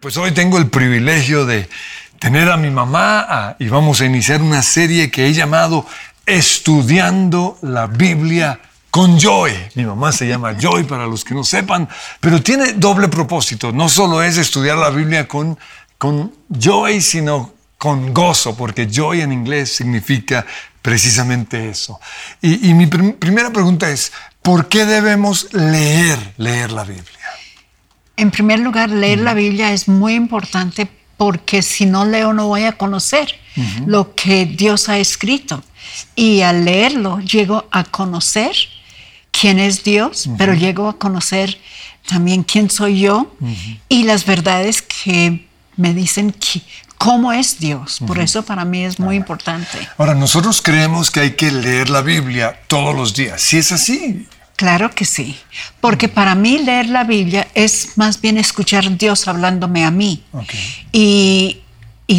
Pues hoy tengo el privilegio de tener a mi mamá y vamos a iniciar una serie que he llamado Estudiando la Biblia con Joy. Mi mamá se llama Joy para los que no sepan, pero tiene doble propósito. No solo es estudiar la Biblia con, con Joy, sino con gozo, porque Joy en inglés significa precisamente eso. Y, mi primera pregunta es, ¿por qué debemos leer, leer la Biblia? En primer lugar, leer la Biblia es muy importante porque si no leo no voy a conocer lo que Dios ha escrito. Y al leerlo llego a conocer quién es Dios, pero llego a conocer también quién soy yo y las verdades que me dicen cómo es Dios. Por eso para mí es muy importante. Ahora, nosotros creemos que hay que leer la Biblia todos los días. Si es así, Claro que sí, porque para mí leer la Biblia es más bien escuchar a Dios hablándome a mí. Y,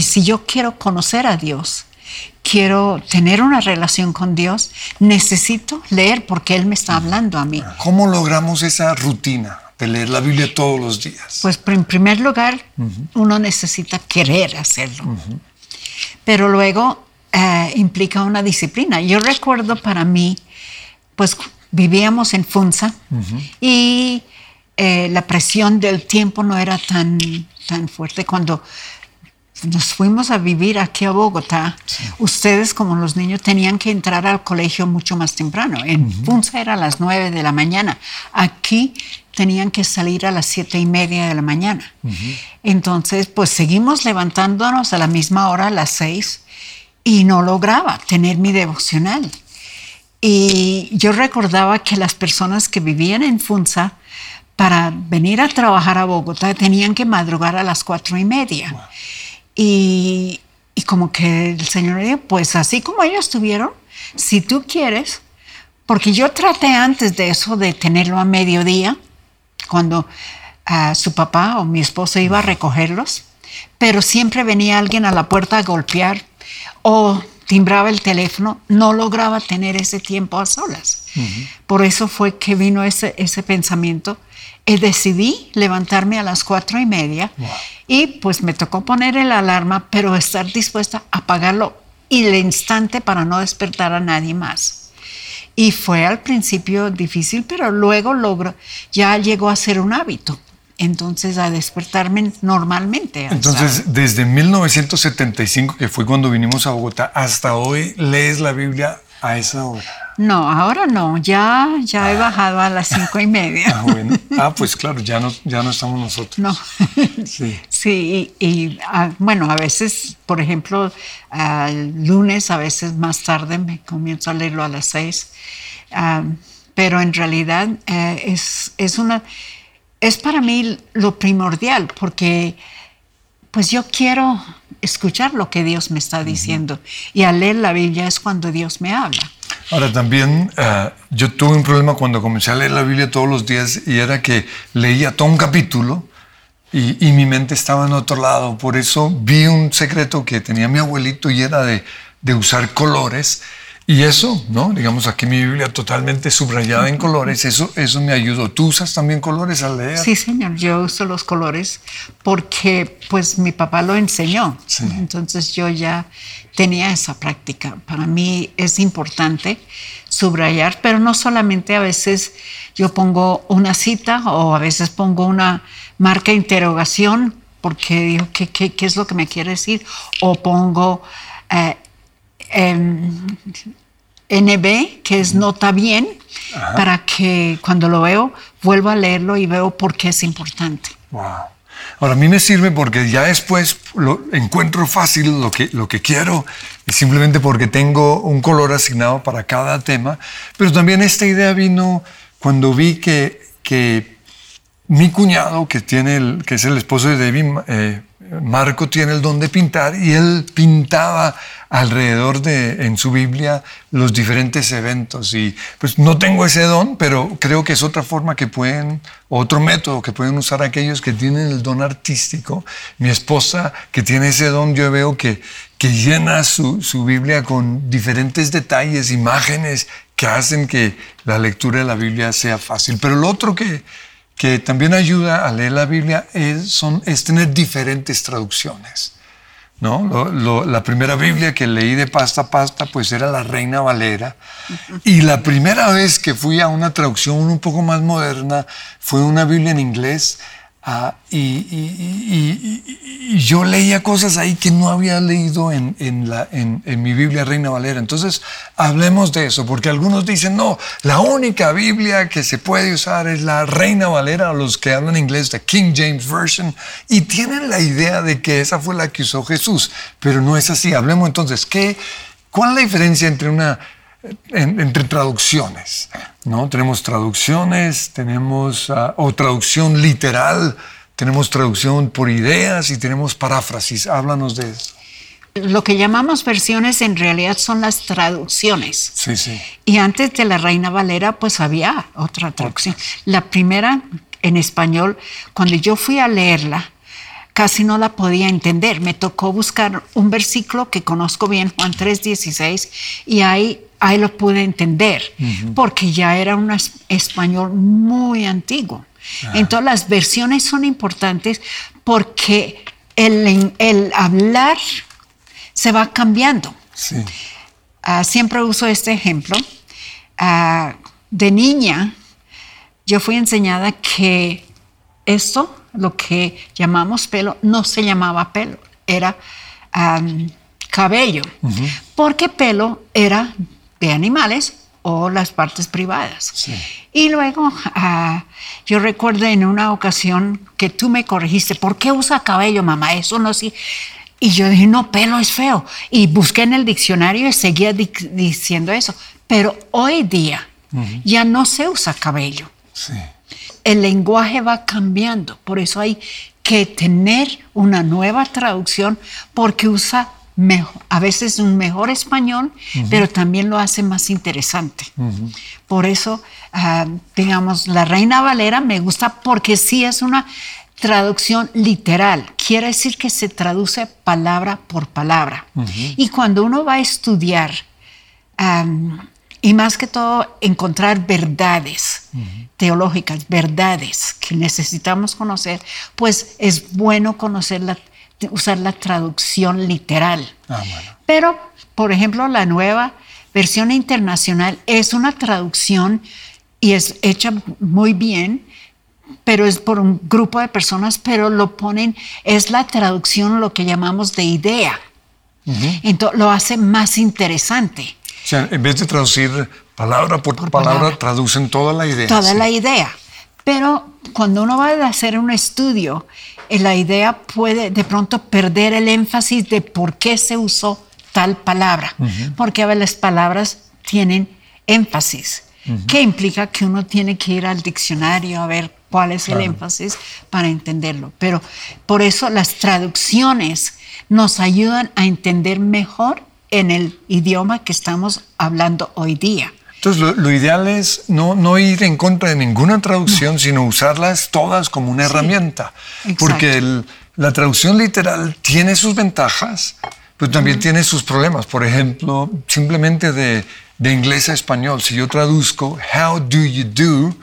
si yo quiero conocer a Dios, quiero tener una relación con Dios, necesito leer porque Él me está hablando a mí. ¿Cómo logramos esa rutina de leer la Biblia todos los días? Pues en primer lugar, uno necesita querer hacerlo. Pero luego eh, implica una disciplina. Yo recuerdo para mí, pues vivíamos en Funza y eh, la presión del tiempo no era tan, tan fuerte. Cuando nos fuimos a vivir aquí a Bogotá, ustedes como los niños tenían que entrar al colegio mucho más temprano. En Funza era a las nueve de la mañana. Aquí tenían que salir a las siete y media de la mañana. Entonces, pues seguimos levantándonos a la misma hora, a las seis, y no lograba tener mi devocional. Y yo recordaba que las personas que vivían en Funza, para venir a trabajar a Bogotá, tenían que madrugar a las cuatro y media. Y, y, como que el Señor dijo, pues así como ellos tuvieron, si tú quieres, porque yo traté antes de eso de tenerlo a mediodía, cuando uh, su papá o mi esposo iba a recogerlos, pero siempre venía alguien a la puerta a golpear o timbraba el teléfono, no lograba tener ese tiempo a solas. Por eso fue que vino ese, ese pensamiento. Y decidí levantarme a las cuatro y media y pues me tocó poner el alarma, pero estar dispuesta a apagarlo y el instante para no despertar a nadie más. Y fue al principio difícil, pero luego logro, ya llegó a ser un hábito entonces a despertarme normalmente. Entonces, desde 1975, que fue cuando vinimos a Bogotá, hasta hoy, ¿lees la Biblia a esa hora? No, ahora no, ya, ya he ah. bajado a las cinco y media. Ah, bueno. Ah, pues claro, ya no, ya no estamos nosotros. No. Sí. Sí, y, ah, bueno, a veces, por ejemplo, el lunes, a veces más tarde, me comienzo a leerlo a las seis. pero en realidad eh, es, es una es para mí lo primordial porque pues yo quiero escuchar lo que Dios me está diciendo y al leer la Biblia es cuando Dios me habla. Ahora también eh, yo tuve un problema cuando comencé a leer la Biblia todos los días y era que leía todo un capítulo y, y mi mente estaba en otro lado. Por eso vi un secreto que tenía mi abuelito y era de, de usar colores y eso, ¿no? Digamos aquí mi Biblia totalmente subrayada en colores, eso, eso me ayudó. ¿Tú usas también colores al leer? Sí, señor, yo uso los colores porque pues mi papá lo enseñó. Entonces yo ya tenía esa práctica. Para mí es importante subrayar, pero no solamente a veces yo pongo una cita o a veces pongo una marca de interrogación porque digo, ¿qué, qué, qué es lo que me quiere decir? O pongo... Eh, NB, que es nota bien, para que cuando lo veo vuelva a leerlo y veo por qué es importante. Wow. Ahora, a mí me sirve porque ya después lo encuentro fácil lo que, lo que quiero, y simplemente porque tengo un color asignado para cada tema, pero también esta idea vino cuando vi que, que mi cuñado, que, tiene el, que es el esposo de David, eh, Marco tiene el don de pintar y él pintaba alrededor de, en su Biblia, los diferentes eventos. Y pues no tengo ese don, pero creo que es otra forma que pueden, otro método que pueden usar aquellos que tienen el don artístico. Mi esposa, que tiene ese don, yo veo que, que llena su, su Biblia con diferentes detalles, imágenes que hacen que la lectura de la Biblia sea fácil. Pero lo otro que, que también ayuda a leer la Biblia es, son, es tener diferentes traducciones. ¿no? la primera Biblia que leí de pasta a pasta pues era la Reina Valera y la primera vez que fui a una traducción un poco más moderna fue una Biblia en inglés Ah, y, yo leía cosas ahí que no había leído en, la, en, mi Biblia Reina Valera. Entonces, hablemos de eso, porque algunos dicen, no, la única Biblia que se puede usar es la Reina Valera, los que hablan inglés, de King James Version, y tienen la idea de que esa fue la que usó Jesús, pero no es así. Hablemos entonces, ¿qué, ¿cuál es la diferencia entre una entre traducciones. ¿no? Tenemos traducciones, tenemos ah, o traducción literal, tenemos traducción por ideas y tenemos paráfrasis. Háblanos de eso. Lo que llamamos versiones en realidad son las traducciones. Sí, sí. Y antes de la Reina Valera, pues había otra traducción. La primera en español, cuando yo fui a leerla, casi no la podía entender. Me tocó buscar un versículo que conozco bien, Juan 3:16, y ahí ahí lo pude entender, porque ya era un español muy antiguo. Entonces las versiones son importantes porque el, el hablar se va cambiando. Ah, siempre uso este ejemplo. Ah, de niña, yo fui enseñada que esto, lo que llamamos pelo, no se llamaba pelo, era cabello, porque pelo era de animales o las partes privadas. Y luego ah, yo recuerdo en una ocasión que tú me corregiste, ¿por qué usa cabello, mamá? Eso no sí. Y yo dije, no, pelo es feo. Y busqué en el diccionario y seguía diciendo eso. Pero hoy día ya no se usa cabello. El lenguaje va cambiando, por eso hay que tener una nueva traducción porque usa a veces un mejor español, pero también lo hace más interesante. Por eso, ah, digamos, la Reina Valera me gusta porque sí es una traducción literal. Quiere decir que se traduce palabra por palabra. Y cuando uno va a estudiar, y más que todo encontrar verdades teológicas, verdades que necesitamos conocer, pues es bueno conocer la usar la traducción literal. Ah, Pero, por ejemplo, la nueva versión internacional es una traducción y es hecha muy bien, pero es por un grupo de personas, pero lo ponen, es la traducción lo que llamamos de idea. Entonces lo hace más interesante. O sea, en vez de traducir palabra por, palabra, traducen toda la idea. Toda la idea. Pero cuando uno va a hacer un estudio la idea puede de pronto perder el énfasis de por qué se usó tal palabra, porque a las palabras tienen énfasis, que implica que uno tiene que ir al diccionario a ver cuál es el énfasis para entenderlo. Pero por eso las traducciones nos ayudan a entender mejor en el idioma que estamos hablando hoy día. Entonces, lo, ideal es no, no, ir en contra de ninguna traducción, sino usarlas todas como una herramienta. Porque la traducción literal tiene sus ventajas, pero también tiene sus problemas. Por ejemplo, simplemente de, de, inglés a español, si yo traduzco how do you do,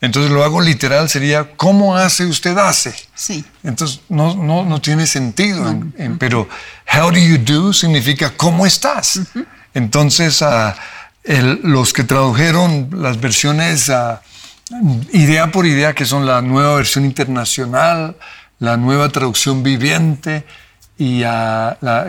entonces lo hago literal, sería ¿cómo hace usted hace? Sí. Entonces no, no, no tiene sentido, pero how do you do significa ¿cómo estás? Entonces... Uh, los que tradujeron las versiones idea por idea, que son la nueva versión internacional, la nueva traducción viviente, y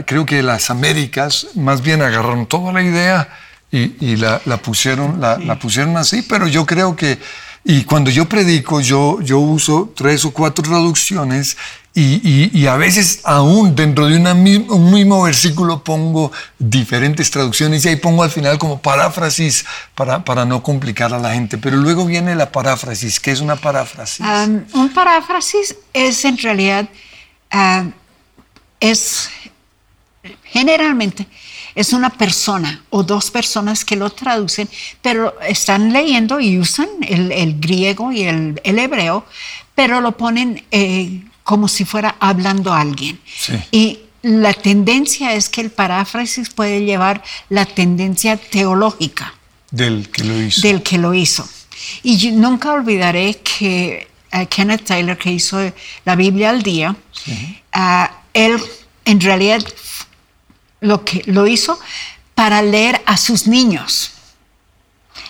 creo que las Américas más bien agarraron toda la idea y, la, pusieron, la, pusieron así, pero yo creo que, y cuando yo predico, yo, yo uso tres o cuatro traducciones y, a veces aún dentro de un mismo versículo pongo diferentes traducciones y ahí pongo al final como paráfrasis para, para no complicar a la gente. Pero luego viene la paráfrasis. ¿Qué es una paráfrasis? un paráfrasis es en realidad, es generalmente es una persona o dos personas que lo traducen, pero están leyendo y usan el, griego y el, hebreo, pero lo ponen... Eh, como si fuera hablando a alguien. Y la tendencia es que el paráfrasis puede llevar la tendencia teológica. Del que lo hizo. Del que lo hizo. Y nunca olvidaré que eh, Kenneth Taylor, que hizo la Biblia al día, ah, él en realidad lo, que, lo hizo para leer a sus niños.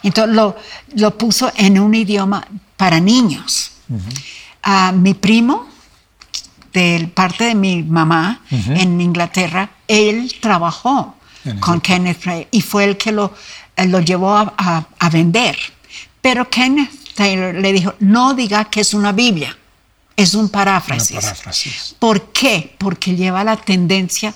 Entonces lo, lo puso en un idioma para niños. a mi primo, de parte de mi mamá en Inglaterra, él trabajó con Kenneth Taylor y fue el que lo, lo llevó a, a, vender. Pero Kenneth Taylor le dijo, no diga que es una Biblia, es un paráfrasis. paráfrasis. ¿Por qué? Porque lleva la tendencia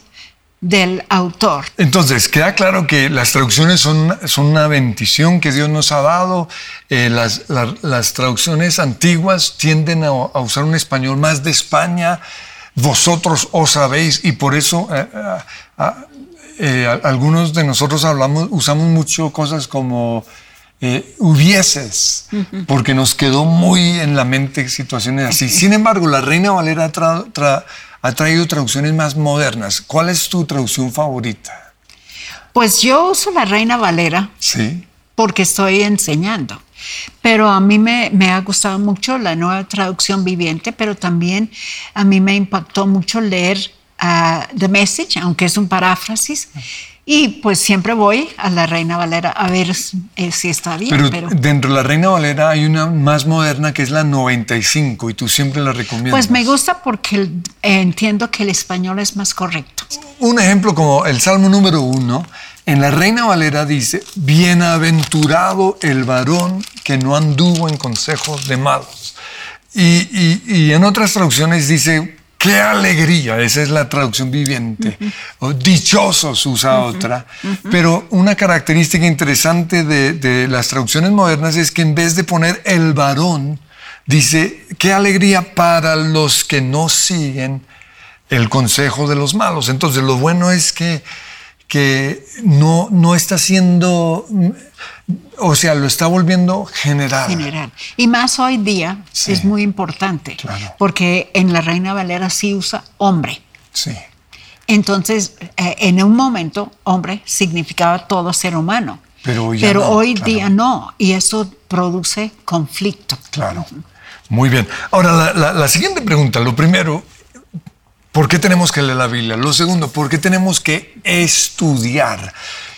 del autor. Entonces, queda claro que las traducciones son, son una bendición que Dios nos ha dado. Eh, las, las, traducciones antiguas tienden a, usar un español más de España. Vosotros os sabéis y por eso eh, eh, algunos de nosotros hablamos, usamos mucho cosas como hubieses, porque nos quedó muy en la mente situaciones así. Sin embargo, la Reina Valera tra, ha traído traducciones más modernas. ¿Cuál es tu traducción favorita? Pues yo uso la Reina Valera. Sí. Porque estoy enseñando. Pero a mí me, me, ha gustado mucho la nueva traducción viviente, pero también a mí me impactó mucho leer uh, The Message, aunque es un paráfrasis. Y pues siempre voy a la Reina Valera a ver eh, si está bien. Pero, dentro de la Reina Valera hay una más moderna que es la 95 y tú siempre la recomiendas. Pues me gusta porque entiendo que el español es más correcto. Un ejemplo como el Salmo número uno, en la Reina Valera dice, bienaventurado el varón que no anduvo en consejos de malos. Y, y en otras traducciones dice, Qué alegría, esa es la traducción viviente. Dichosos usa otra. Pero una característica interesante de, las traducciones modernas es que en vez de poner el varón, dice, qué alegría para los que no siguen el consejo de los malos. Entonces lo bueno es que, que no, no está siendo o sea, lo está volviendo general. General. Y más hoy día es muy importante, porque en la Reina Valera sí usa hombre. Sí. Entonces, eh, en un momento, hombre significaba todo ser humano. Pero hoy, Pero hoy día no, y eso produce conflicto. Claro. Muy bien. Ahora, la, la siguiente pregunta, lo primero, ¿por qué tenemos que leer la Biblia? Lo segundo, ¿por qué tenemos que estudiar?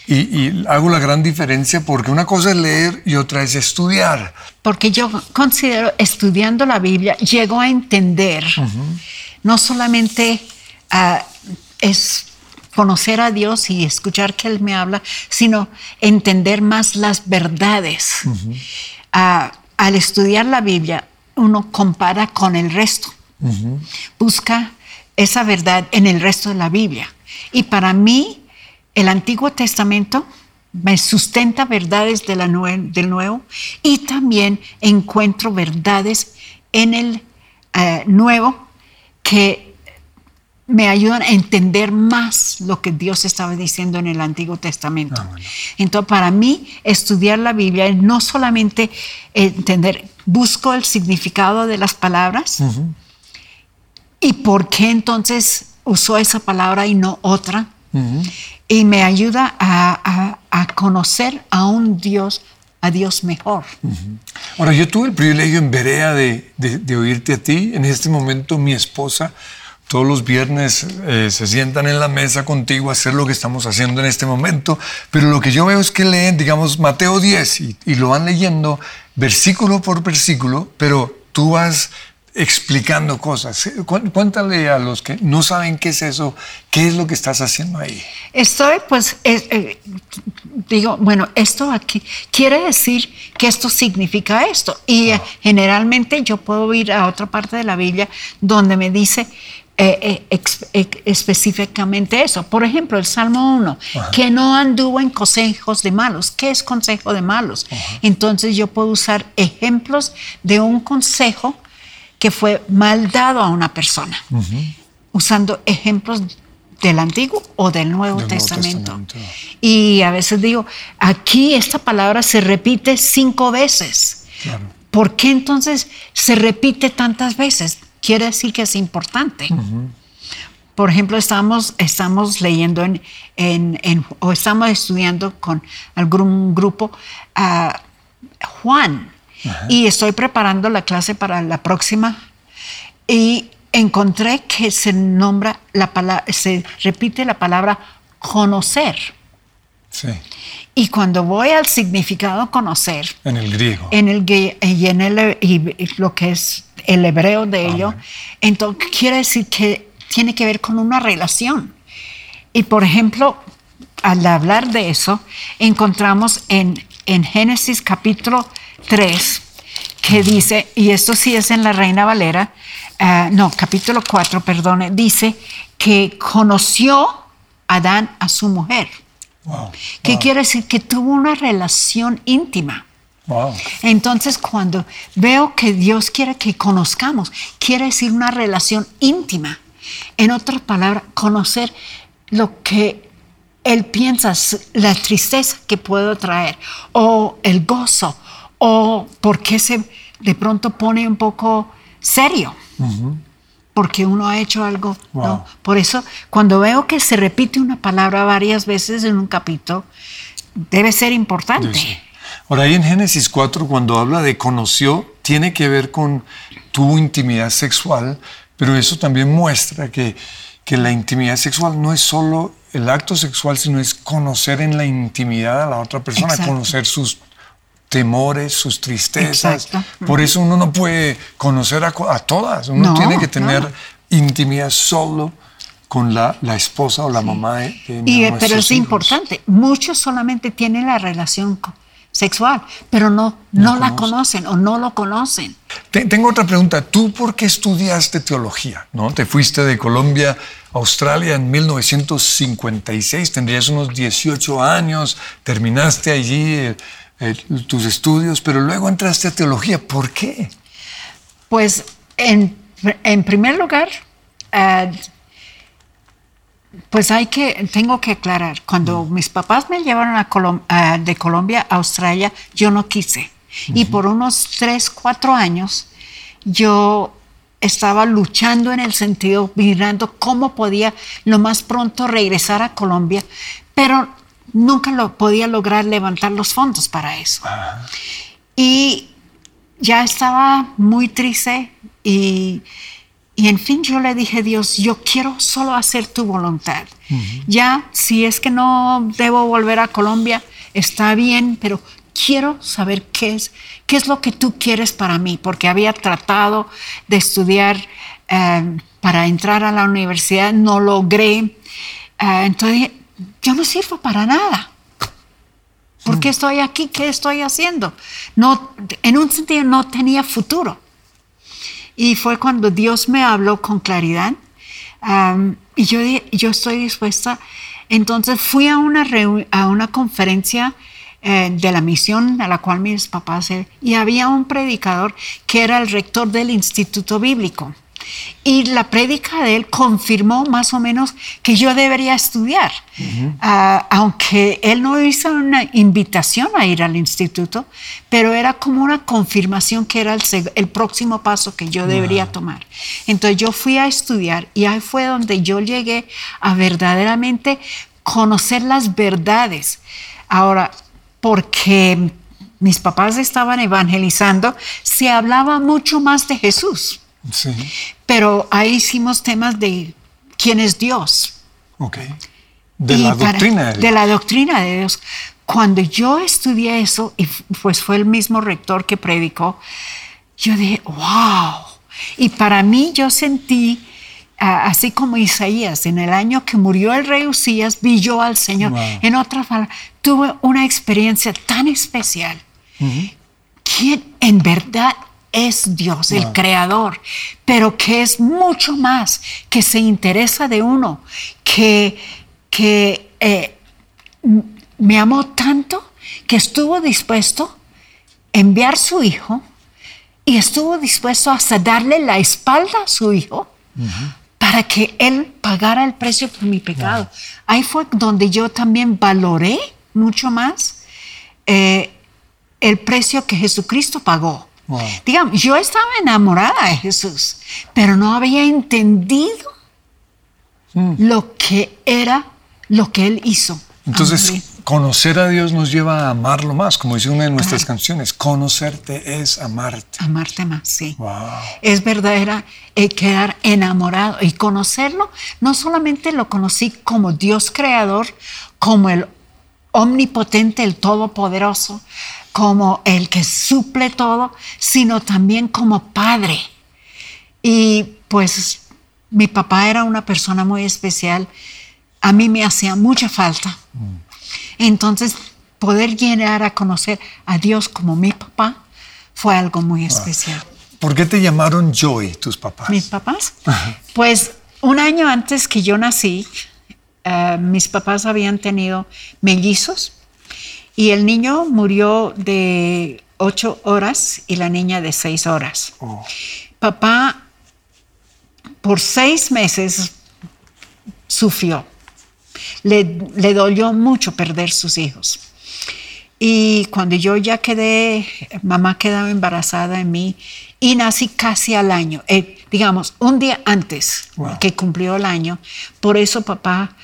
Y, hago la gran diferencia porque una cosa es leer y otra es estudiar. Porque yo considero, estudiando la Biblia, llego a entender, no solamente ah, es conocer a Dios y escuchar que Él me habla, sino entender más las verdades. Ah, al estudiar la Biblia, uno compara con el resto, busca esa verdad en el resto de la Biblia. Y para mí, el Antiguo Testamento me sustenta verdades de la del Nuevo y también encuentro verdades en el eh, Nuevo que me ayudan a entender más lo que Dios estaba diciendo en el Antiguo Testamento. Ah, entonces, para mí, estudiar la Biblia es no solamente entender, busco el significado de las palabras y por qué entonces usó esa palabra y no otra y me ayuda a, conocer a un Dios, a Dios mejor. Ahora, yo tuve el privilegio en Berea de, oírte a ti. En este momento mi esposa todos los viernes eh, se sientan en la mesa contigo a hacer lo que estamos haciendo en este momento, pero lo que yo veo es que leen, digamos, Mateo 10 y, y lo van leyendo versículo por versículo, pero tú vas explicando cosas. Cuéntale a los que no saben qué es eso, qué es lo que estás haciendo ahí. Estoy, pues, eh, digo, bueno, esto aquí quiere decir que esto significa esto. Y eh, generalmente yo puedo ir a otra parte de la Biblia donde me dice eh, específicamente eso. Por ejemplo, el Salmo 1, que no anduvo en consejos de malos. ¿Qué es consejo de malos? Entonces yo puedo usar ejemplos de un consejo que fue mal dado a una persona, usando ejemplos del Antiguo o del Nuevo, Testamento. Y a veces digo, aquí esta palabra se repite cinco veces. ¿Por qué entonces se repite tantas veces? Quiere decir que es importante. Por ejemplo, estamos, estamos leyendo en, o estamos estudiando con algún grupo a Juan y estoy preparando la clase para la próxima y encontré que se nombra la palabra, se repite la palabra conocer. Sí. Y cuando voy al significado conocer, En el griego. en el y en el, y lo que es el hebreo de ello, entonces quiere decir que tiene que ver con una relación. Y por ejemplo, al hablar de eso, encontramos en, en Génesis capítulo 3, que dice, y esto sí es en la Reina Valera, ah, no, capítulo 4, perdone, dice que conoció Adán a su mujer. Wow. ¿Qué wow, quiere decir? Que tuvo una relación íntima. wow. Entonces, cuando veo que Dios quiere que conozcamos, quiere decir una relación íntima. En otras palabras, conocer lo que Él piensa, la tristeza que puedo traer, o el gozo, o por qué se de pronto pone un poco serio. Porque uno ha hecho algo. ¿no? Por eso, cuando veo que se repite una palabra varias veces en un capítulo, debe ser importante. Sí. Ahora, ahí en Génesis 4, cuando habla de conoció, tiene que ver con tu intimidad sexual, pero eso también muestra que, que la intimidad sexual no es solo el acto sexual, sino es conocer en la intimidad a la otra persona, Exacto. conocer sus temores, sus tristezas. Exacto. Por eso uno no puede conocer a, todas, uno No, tiene que tener intimidad solo con la, la esposa o la mamá de, de Y, eh, pero es hijos. importante, muchos solamente tienen la relación sexual, pero no, no, la conocen. conocen o no lo conocen. Te- Tengo otra pregunta. ¿Tú por qué estudiaste teología? ¿No? Te fuiste de Colombia a Australia en 1956, tendrías unos 18 años, terminaste allí eh, eh, tus estudios, pero luego entraste a teología. ¿Por qué? Pues en, en primer lugar, eh, pues hay que, tengo que aclarar, cuando mis papás me llevaron a Colom- a- de Colombia a Australia, yo no quise. Y por unos tres, cuatro años, yo estaba luchando en el sentido, mirando cómo podía lo más pronto regresar a Colombia, pero nunca lo podía lograr levantar los fondos para eso. Y ya estaba muy triste y, y en fin yo le dije, Dios, yo quiero solo hacer tu voluntad. Ya, si es que no debo volver a Colombia, está bien, pero quiero saber qué es, qué es lo que tú quieres para mí, porque había tratado de estudiar eh, para entrar a la universidad, no logré. Eh, entonces, yo no sirvo para nada. ¿Por qué estoy aquí? ¿Qué estoy haciendo? No, en un sentido no tenía futuro. Y fue cuando Dios me habló con claridad y yo, yo estoy dispuesta. Entonces fui a una, a una conferencia eh, de la misión a la cual mis papás eh, y había un predicador que era el rector del Instituto Bíblico. Y la prédica de él confirmó más o menos que yo debería estudiar, Ah, aunque él no hizo una invitación a ir al instituto, pero era como una confirmación que era el, el próximo paso que yo debería tomar. Entonces yo fui a estudiar y ahí fue donde yo llegué a verdaderamente conocer las verdades. Ahora, porque mis papás estaban evangelizando, se hablaba mucho más de Jesús. Sí. Pero ahí hicimos temas de quién es Dios. Ok. De Y la para- doctrina. de de la doctrina de Dios. Cuando yo estudié eso, y pues fue el mismo rector que predicó, yo dije, wow. Y para mí yo sentí, así como Isaías, en el año que murió el rey Usías, vi yo al Señor. Wow. En otras palabras, tuve una experiencia tan especial. ¿Quién en verdad es Dios, el Wow. creador? Pero que es mucho más, que se interesa de uno, que, que eh, me amó tanto que estuvo dispuesto a enviar su hijo y estuvo dispuesto hasta darle la espalda a su hijo para que él pagara el precio por mi pecado. Ahí fue donde yo también valoré mucho más eh, el precio que Jesucristo pagó. Wow. Digamos, yo estaba enamorada de Jesús, pero no había entendido lo que era lo que él hizo. Entonces, conocer a Dios nos lleva a amarlo más, como dice una de nuestras canciones, conocerte es amarte. Amarte más, sí. Wow. Es verdadera eh, quedar enamorado y conocerlo. No solamente lo conocí como Dios creador, como el omnipotente, el todopoderoso, como el que suple todo, sino también como padre. Y pues mi papá era una persona muy especial. A mí me hacía mucha falta. Entonces, poder llegar a conocer a Dios como mi papá fue algo muy especial. ¿Por qué te llamaron Joy tus papás? ¿Mis papás? Pues un año antes que yo nací, uh, mis papás habían tenido mellizos y el niño murió de ocho horas y la niña de seis horas. Oh. Papá por seis meses sufrió. Le, le, dolió mucho perder sus hijos. Y cuando yo ya quedé, mamá quedaba embarazada de mí y nací casi al año, eh, digamos, un día antes Wow. que cumplió el año. Por eso papá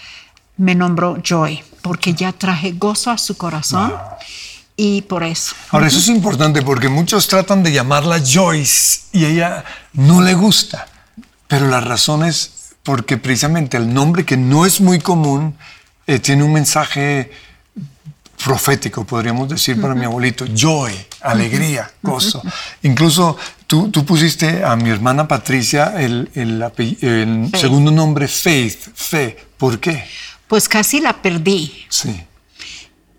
me nombró Joy, porque ya traje gozo a su corazón y por eso. Ahora, eso es importante porque muchos tratan de llamarla Joyce y ella no le gusta. Pero la razón es porque precisamente el nombre que no es muy común eh, tiene un mensaje profético, podríamos decir, para mi abuelito. Joy, alegría, gozo. Incluso tú, tú pusiste a mi hermana Patricia el, el el segundo nombre Faith, fe. ¿Por qué? Pues casi la perdí. Sí.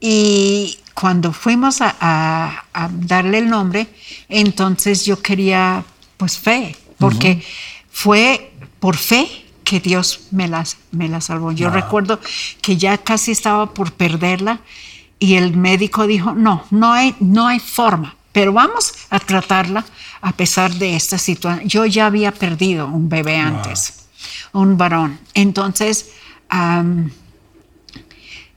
Y cuando fuimos a, a- a darle el nombre, entonces yo quería pues fe, porque fue por fe que Dios me la, me la salvó. Yo recuerdo que ya casi estaba por perderla y el médico dijo, no, no hay, no hay forma, pero vamos a tratarla a pesar de esta situación. Yo ya había perdido un bebé antes, un varón. Entonces,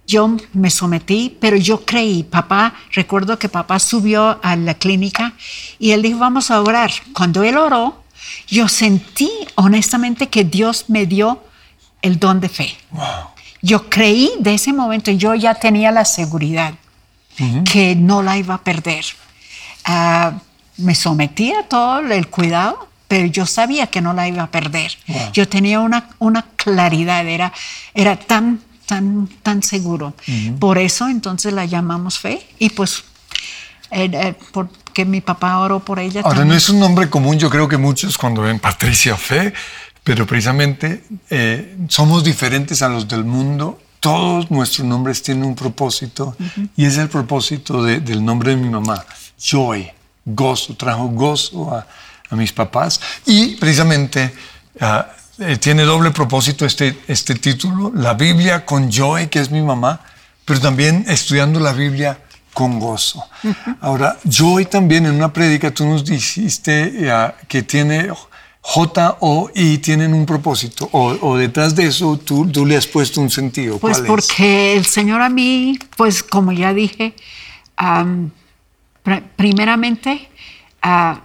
yo me sometí, pero yo creí. Papá, recuerdo que papá subió a la clínica y él dijo, vamos a orar. Cuando él oró, yo sentí honestamente que Dios me dio el don de fe. Wow. Yo creí de ese momento, yo ya tenía la seguridad que no la iba a perder. Ah, me sometí a todo el cuidado, pero yo sabía que no la iba a perder. Wow. Yo tenía una, una claridad, era, era tan, tan, tan seguro. Por eso entonces la llamamos fe y pues eh, eh, porque mi papá oró por ella. Ahora, también. no es un nombre común, yo creo que muchos cuando ven Patricia Fe, pero precisamente eh, somos diferentes a los del mundo. Todos nuestros nombres tienen un propósito y es el propósito de- del nombre de mi mamá, Joy, gozo, trajo gozo a, a mis papás y precisamente ah, eh, tiene doble propósito este, este título, la Biblia con Joy, que es mi mamá, pero también estudiando la Biblia con gozo. Ahora, Joy también en una prédica tú nos dijiste eh, que tiene J, O, I, tienen un propósito, o, o detrás de eso tú, tú le has puesto un sentido. Pues ¿Cuál es? porque el Señor a mí, pues como ya dije, am, pr- primeramente, ah,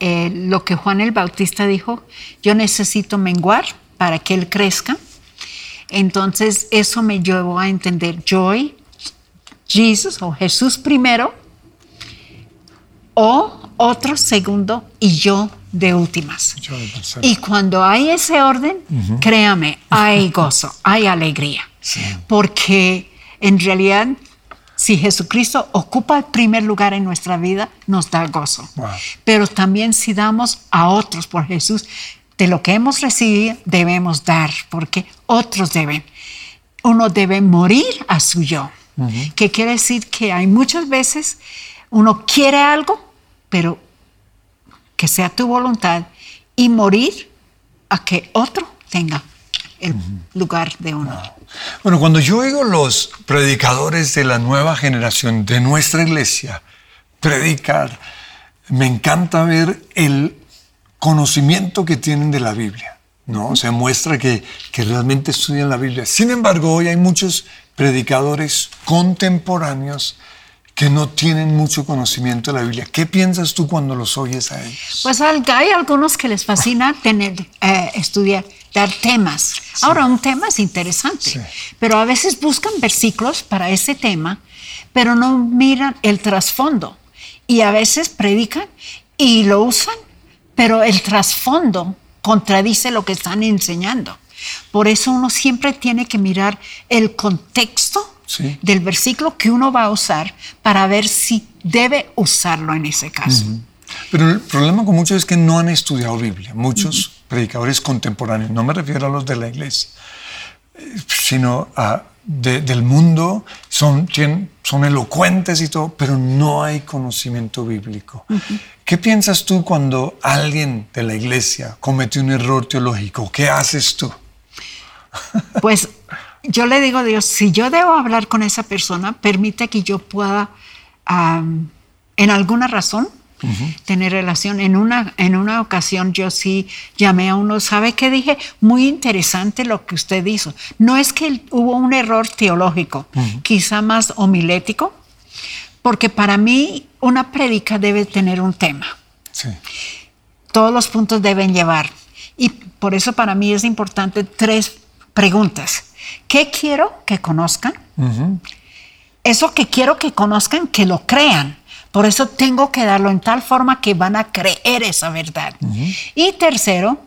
eh, lo que Juan el Bautista dijo, yo necesito menguar para que Él crezca. Entonces eso me llevó a entender Joy, Jesus o Jesús primero, o otro segundo y yo de últimas. Yo. Y cuando hay ese orden, créame, hay gozo, hay alegría. Porque en realidad, si Jesucristo ocupa el primer lugar en nuestra vida, nos da gozo. Wow. Pero también si damos a otros por Jesús, de lo que hemos recibido, debemos dar, porque otros deben. Uno debe morir a su yo. Que quiere decir que hay muchas veces uno quiere algo, pero que sea tu voluntad y morir a que otro tenga el lugar de uno. Bueno, cuando yo oigo los predicadores de la nueva generación de nuestra iglesia predicar, me encanta ver el conocimiento que tienen de la Biblia. ¿no? Se muestra que, que realmente estudian la Biblia. Sin embargo, hoy hay muchos predicadores contemporáneos que no tienen mucho conocimiento de la Biblia. ¿Qué piensas tú cuando los oyes a ellos? Pues hay algunos que les fascina tener, eh, estudiar dar temas. Ahora, un tema es interesante, Sí. pero a veces buscan versículos para ese tema, pero no miran el trasfondo. Y a veces predican y lo usan, pero el trasfondo contradice lo que están enseñando. Por eso uno siempre tiene que mirar el contexto Sí. del versículo que uno va a usar para ver si debe usarlo en ese caso. Pero el problema con muchos es que no han estudiado Biblia. Muchos predicadores contemporáneos, no me refiero a los de la iglesia, sino a de- del mundo, son, son elocuentes y todo, pero no hay conocimiento bíblico. ¿Qué piensas tú cuando alguien de la iglesia comete un error teológico? ¿Qué haces tú? Pues yo le digo a Dios, si yo debo hablar con esa persona, permite que yo pueda, en alguna razón, tener relación. En una, en una ocasión yo sí llamé a uno, ¿sabe qué dije? Muy interesante lo que usted hizo. No es que hubo un error teológico, quizá más homilético, porque para mí una prédica debe tener un tema Sí. todos los puntos deben llevar. Y por eso para mí es importante tres preguntas. ¿Qué quiero que conozcan? Eso que quiero que conozcan, que lo crean. Por eso tengo que darlo en tal forma que van a creer esa verdad. Y tercero,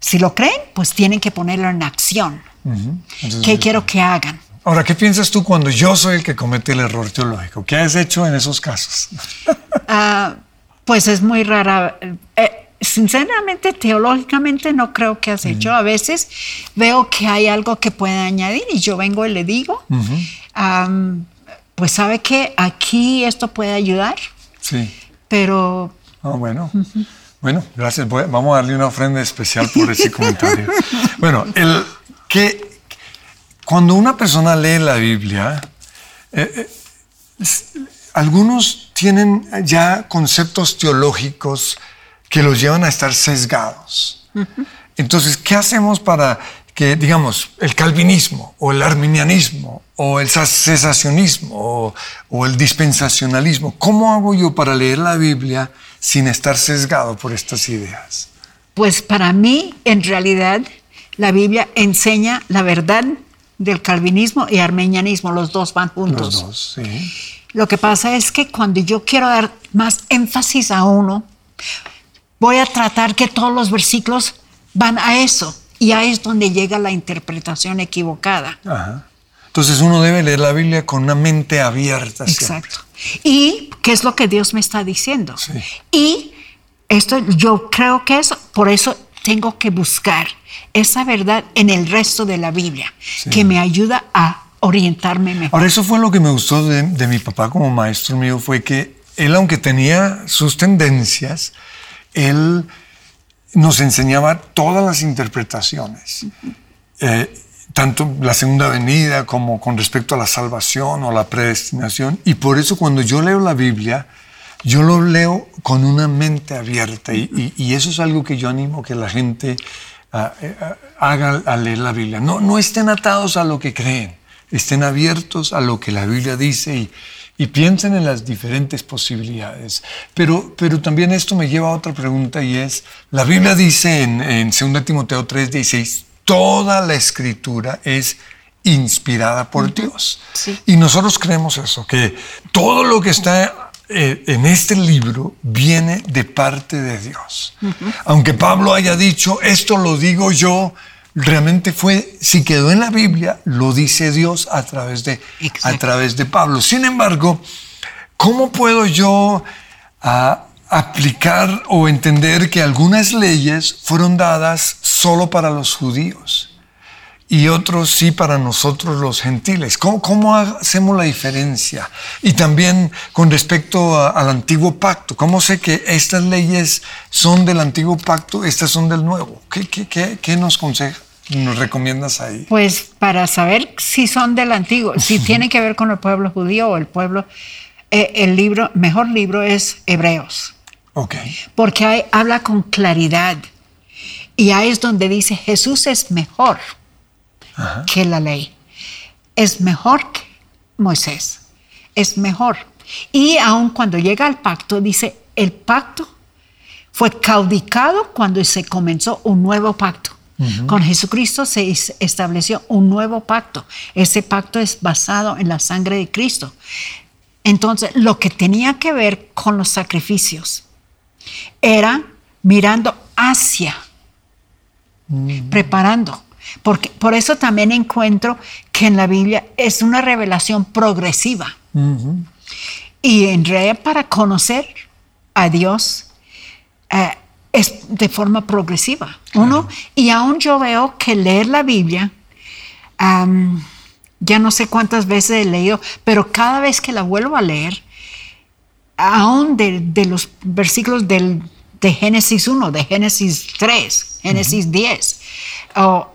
si lo creen, pues tienen que ponerlo en acción. Entonces, ¿Qué quiero que hagan? Ahora, ¿qué piensas tú cuando yo soy el que comete el error teológico? ¿Qué has hecho en esos casos? Ah, pues es muy rara. Eh, sinceramente, teológicamente no creo que has hecho. A veces veo que hay algo que puede añadir y yo vengo y le digo, pues sabe que aquí esto puede ayudar, Sí. pero Ah, bueno. Bueno, gracias. Voy- vamos a darle una ofrenda especial por ese comentario. bueno, el que cuando una persona lee la Biblia, eh, eh, algunos tienen ya conceptos teológicos que los llevan a estar sesgados. Entonces, ¿qué hacemos para que, digamos, el calvinismo o el arminianismo o el sa- cesacionismo o, o el dispensacionalismo, ¿cómo hago yo para leer la Biblia sin estar sesgado por estas ideas? pues para mí en realidad la Biblia enseña la verdad del calvinismo y armenianismo, los dos van juntos. Los dos, sí. Lo que pasa es que cuando yo quiero dar más énfasis a uno, voy a tratar que todos los versículos van a eso. Y ahí es donde llega la interpretación equivocada. Ajá. Entonces uno debe leer la Biblia con una mente abierta. siempre. Exacto. ¿Y qué es lo que Dios me está diciendo? Sí. Y esto yo creo que es, por eso tengo que buscar esa verdad en el resto de la Biblia, que me ayuda a orientarme mejor. Ahora, eso fue lo que me gustó de, de mi papá como maestro mío, fue que él, aunque tenía sus tendencias, él nos enseñaba todas las interpretaciones, eh, tanto la segunda venida como con respecto a la salvación o la predestinación. Y por eso cuando yo leo la Biblia, yo lo leo con una mente abierta y, eso es algo que yo animo que la gente ah, haga al leer la Biblia. No, no estén atados a lo que creen, estén abiertos a lo que la Biblia dice y, y piensen en las diferentes posibilidades. Pero, pero también esto me lleva a otra pregunta y es, la Biblia dice en, en 2 Timoteo 3:16, toda la escritura es inspirada por Dios. Sí. Y nosotros creemos eso, que todo lo que está eh, en este libro viene de parte de Dios. Aunque Pablo haya dicho, esto lo digo yo, realmente fue, si quedó en la Biblia, lo dice Dios a través de, a través de Pablo. Sin embargo, ¿cómo puedo yo ah, aplicar o entender que algunas leyes fueron dadas solo para los judíos? Y otros sí para nosotros los gentiles. ¿Cómo, cómo hacemos la diferencia? Y también con respecto a- al antiguo pacto, ¿cómo sé que estas leyes son del antiguo pacto, estas son del nuevo? ¿Qué, qué, qué, qué nos, conseja, nos recomiendas ahí? Pues para saber si son del antiguo, si tiene que ver con el pueblo judío o el pueblo, eh, el libro, mejor libro es Hebreos, Ok. porque ahí habla con claridad. Y ahí es donde dice, Jesús es mejor que la ley. Es mejor que Moisés. Es mejor. Y aun cuando llega al pacto, dice, el pacto fue caudicado cuando se comenzó un nuevo pacto. Con Jesucristo se es- estableció un nuevo pacto. Ese pacto es basado en la sangre de Cristo. Entonces, lo que tenía que ver con los sacrificios era mirando hacia, preparando. Porque, por eso también encuentro que en la Biblia es una revelación progresiva. Y en realidad para conocer a Dios eh, es de forma progresiva. Uno, y aún yo veo que leer la Biblia, ya no sé cuántas veces he leído, pero cada vez que la vuelvo a leer, aún de, de los versículos del, de Génesis 1, de Génesis 3, Génesis 10, o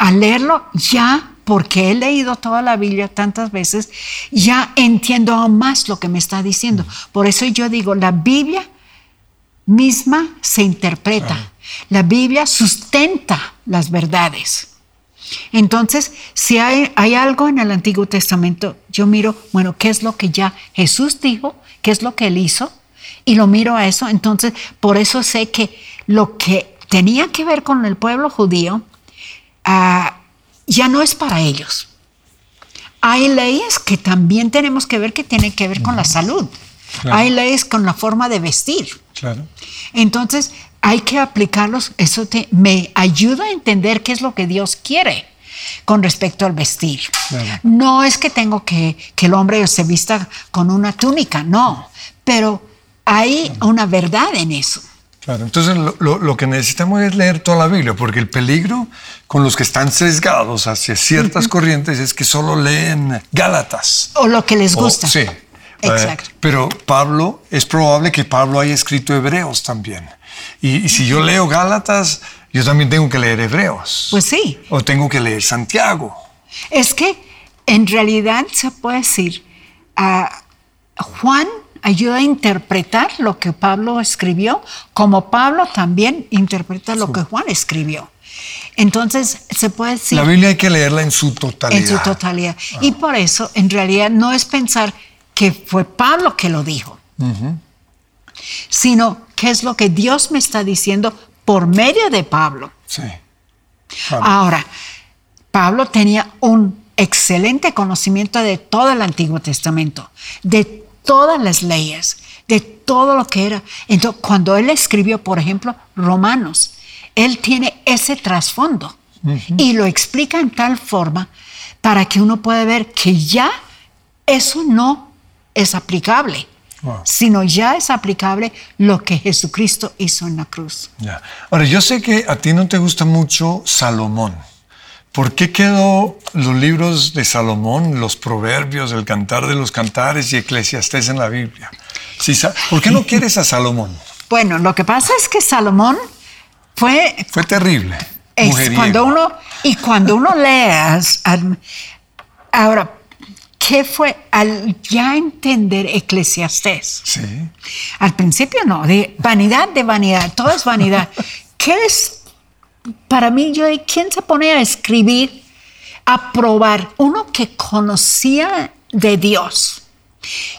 al leerlo ya, porque he leído toda la Biblia tantas veces, ya entiendo aún más lo que me está diciendo. Por eso yo digo, la Biblia misma se interpreta. La Biblia sustenta las verdades. Entonces, si hay, hay algo en el Antiguo Testamento, yo miro, bueno, ¿qué es lo que ya Jesús dijo? ¿Qué es lo que él hizo? Y lo miro a eso. Entonces, por eso sé que lo que tenía que ver con el pueblo judío ah, ya no es para ellos. Hay leyes que también tenemos que ver que tienen que ver con la salud. Claro. Hay leyes con la forma de vestir. Claro. Entonces, hay que aplicarlos. Eso te- me ayuda a entender qué es lo que Dios quiere con respecto al vestir. Claro. No es que tengo que que el hombre se vista con una túnica, no, pero hay una verdad en eso. Claro, entonces lo, lo- lo que necesitamos es leer toda la Biblia, porque el peligro con los que están sesgados hacia ciertas corrientes es que solo leen Gálatas. O lo que les O- gusta. sí. Exacto. Eh, pero Pablo, es probable que Pablo haya escrito Hebreos también. Y, y si yo leo Gálatas, yo también tengo que leer Hebreos. Pues sí. O tengo que leer Santiago. Es que en realidad se puede decir, ah, Juan ayuda a interpretar lo que Pablo escribió, como Pablo también interpreta lo que Juan escribió. Entonces se puede decir La Biblia hay que leerla en su totalidad. en su totalidad. Y por eso en realidad no es pensar que fue Pablo que lo dijo, sino que es lo que Dios me está diciendo por medio de Pablo. Sí. Ahora, Pablo tenía un excelente conocimiento de todo el Antiguo Testamento, de todas las leyes, de todo lo que era. Entonces, cuando él escribió, por ejemplo, Romanos, él tiene ese trasfondo y lo explica en tal forma para que uno pueda ver que ya eso no es aplicable, Wow. sino ya es aplicable lo que Jesucristo hizo en la cruz. Ya. Ahora, yo sé que a ti no te gusta mucho Salomón. ¿Por qué quedó los libros de Salomón, los proverbios, el cantar de los cantares y eclesiastés en la Biblia? ¿Por qué no quieres a Salomón? Bueno, lo que pasa es que Salomón fue Fue terrible. es cuando uno y cuando uno leas ahora qué fue al ya entender Eclesiastés. Sí. Al principio no, de vanidad de vanidad, todo es vanidad. ¿Qué es para mí yo quién se pone a escribir a probar uno que conocía de Dios?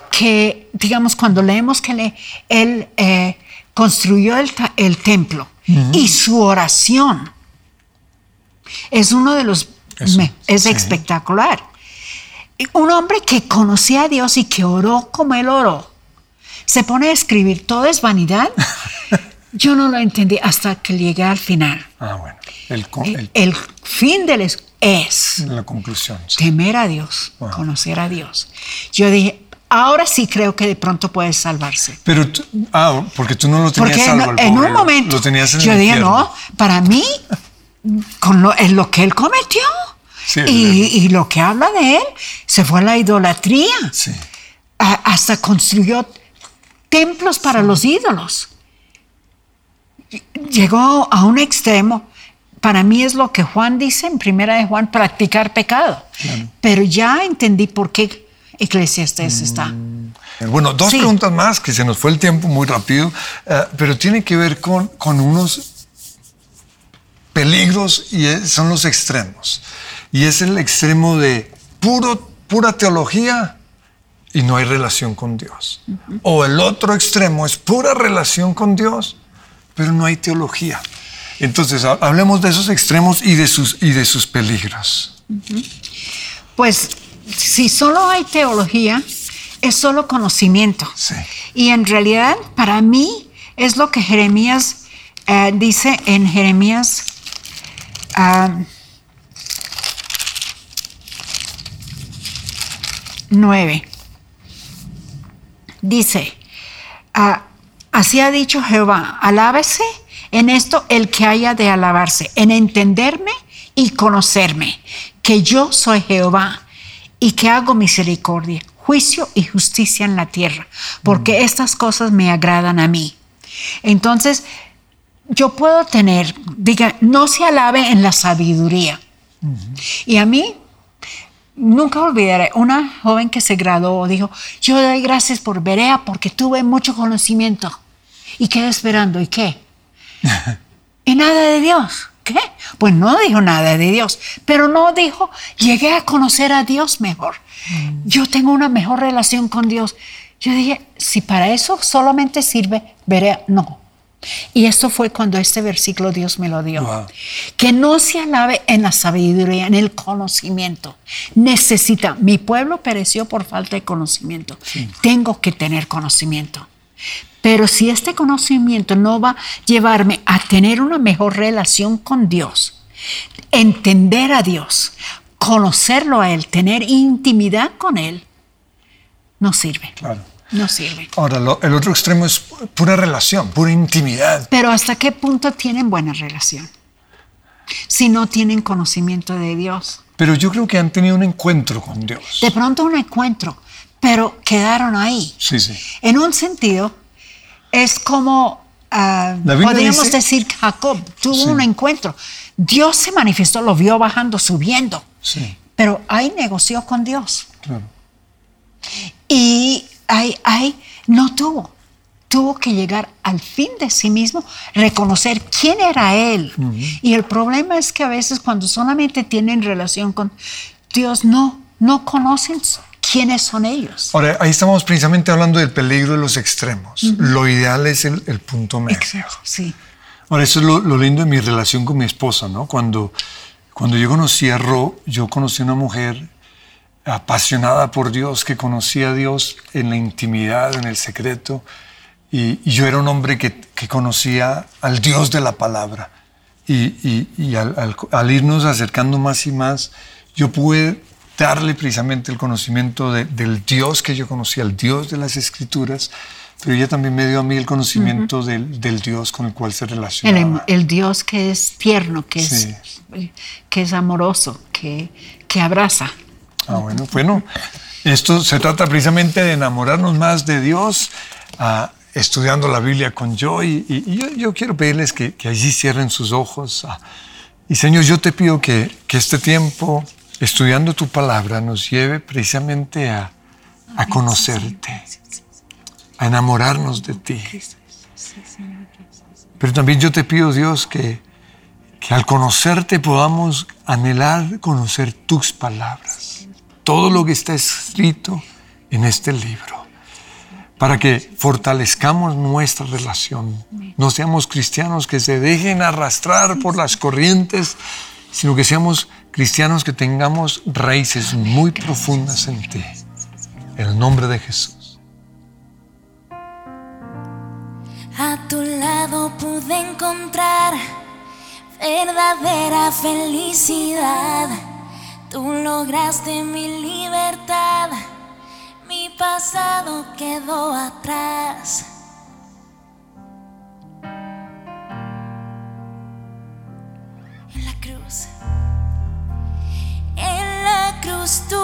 que, digamos, cuando leemos que le- él eh, construyó el, el templo y su oración es uno de los, Eso, me- es sí. espectacular. Un hombre que conocía a Dios y que oró como él oró, se pone a escribir, todo es vanidad. Yo no lo entendí hasta que llegué al final. Ah, bueno. El, con- el- El fin del es, es la conclusión. sí. temer a Dios, Wow. conocer a Dios. Yo dije, ahora sí creo que de pronto puedes salvarse. Pero, tú- ah, porque tú no lo tenías Porque salvo en pobre, un lo- momento Lo tenías en yo el dije, infierno. no, para mí, con lo, en lo que él cometió Sí, y, lo que habla de él, se fue a la idolatría. Sí. A- hasta construyó templos para los ídolos. Llegó a un extremo. Para mí es lo que Juan dice en Primera de Juan, practicar pecado. Pero ya entendí por qué Eclesiastés está. Bueno, dos Sí. preguntas más, que se nos fue el tiempo muy rápido, eh, pero tiene que ver con, con unos peligros y es- son los extremos. Y es el extremo de puro, pura teología y no hay relación con Dios. O el otro extremo es pura relación con Dios, pero no hay teología. Entonces, ha- hablemos de esos extremos y de sus, y de sus peligros. Pues si solo hay teología, es solo conocimiento. Sí. Y en realidad, para mí, es lo que Jeremías eh, dice en Jeremías ah, 9. Dice, ah, así ha dicho Jehová, alábese en esto el que haya de alabarse, en entenderme y conocerme, que yo soy Jehová y que hago misericordia, juicio y justicia en la tierra, porque estas cosas me agradan a mí. Entonces, yo puedo tener, diga, no se alabe en la sabiduría. Y a mí, nunca olvidaré, una joven que se graduó dijo, yo doy gracias por Berea porque tuve mucho conocimiento. Y quedé esperando, ¿y qué? y nada de Dios. ¿Qué? Pues no dijo nada de Dios, pero no dijo, llegué a conocer a Dios mejor. Yo tengo una mejor relación con Dios. Yo dije, si para eso solamente sirve Berea, no. Y esto fue cuando este versículo Dios me lo dio. Wow. Que no se alabe en la sabiduría, en el conocimiento. Necesita, mi pueblo pereció por falta de conocimiento. Tengo que tener conocimiento. Pero si este conocimiento no va a llevarme a tener una mejor relación con Dios, entender a Dios, conocerlo a Él, tener intimidad con Él, no sirve. Claro. No sirve. Ahora, lo- el otro extremo es pura relación, pura intimidad. Pero ¿hasta qué punto tienen buena relación? Si no tienen conocimiento de Dios. Pero yo creo que han tenido un encuentro con Dios. De pronto un encuentro, pero quedaron ahí. Sí, sí. En un sentido, es como, ah, podríamos dice- decir, Jacob tuvo Sí. un encuentro. Dios se manifestó, lo vio bajando, subiendo, Sí, pero ahí negoció con Dios. claro. Y ahí, ahí no tuvo. Tuvo que llegar al fin de sí mismo, reconocer quién era él. Y el problema es que a veces cuando solamente tienen relación con Dios, no, no conocen quiénes son ellos. Ahora, ahí estamos precisamente hablando del peligro de los extremos. Lo ideal es el, el punto medio. Exacto, sí. Ahora, eso es lo, lo lindo de mi relación con mi esposa, ¿no? Cuando, cuando yo conocí a Ro, yo conocí a una mujer apasionada por Dios, que conocía a Dios en la intimidad, en el secreto, y, y yo era un hombre que, que conocía al Dios de la palabra. Y, y- y al, al- al irnos acercando más y más, yo pude darle precisamente el conocimiento de- del Dios que yo conocía, el Dios de las Escrituras, pero ella también me dio a mí el conocimiento del, del Dios con el cual se El, relacionaba. el Dios que es tierno, que, Sí. es, que es amoroso, que, que abraza. Ah, bueno, bueno, esto se trata precisamente de enamorarnos más de Dios, ah, estudiando la Biblia con yo, y, yo, yo quiero pedirles que, que allí cierren sus ojos. ah, y Señor, yo te pido que, que este tiempo, estudiando tu palabra, nos lleve precisamente a, a conocerte, a enamorarnos de ti. Pero también yo te pido, Dios, que, que al conocerte podamos anhelar conocer tus palabras, todo lo que está escrito en este libro, para que fortalezcamos nuestra relación. No seamos cristianos que se dejen arrastrar por las corrientes, sino que seamos cristianos que tengamos raíces muy profundas en ti. En el nombre de Jesús. A tu lado pude encontrar verdadera felicidad. Tú lograste mi libertad, mi pasado quedó atrás. estoy.